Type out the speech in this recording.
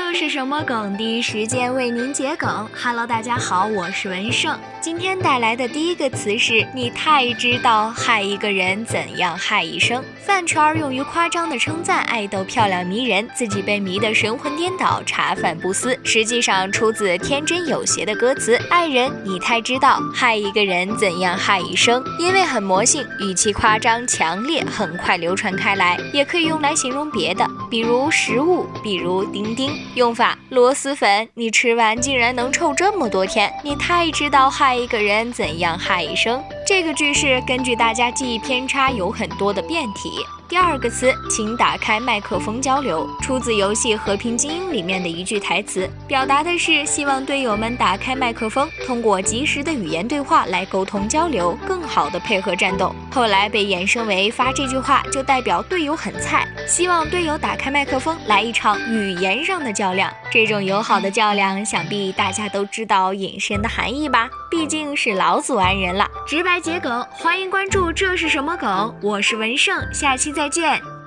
这是什么梗？第一时间为您解梗。Hello，大家好，我是文胜。今天带来的第一个词是“你太知道害一个人怎样害一生”。饭圈用于夸张的称赞爱豆漂亮迷人，自己被迷得神魂颠倒，茶饭不思。实际上出自天真有邪的歌词：“爱人，你太知道害一个人怎样害一生。”因为很魔性，语气夸张强烈，很快流传开来。也可以用来形容别的，比如食物，比如钉钉。用法：螺蛳粉，你吃完竟然能臭这么多天，你太知道害一个人怎样害一生。这个句式根据大家记忆偏差有很多的变体。第二个词，请打开麦克风交流，出自游戏《和平精英》里面的一句台词，表达的是希望队友们打开麦克风，通过及时的语言对话来沟通交流，更好的配合战斗。后来被衍生为发这句话就代表队友很菜，希望队友打开麦克风来一场语言上的较量。这种友好的较量，想必大家都知道隐身的含义吧？毕竟是老祖安人了，直白桔梗，欢迎关注。这是什么梗？我是文胜，下期再见。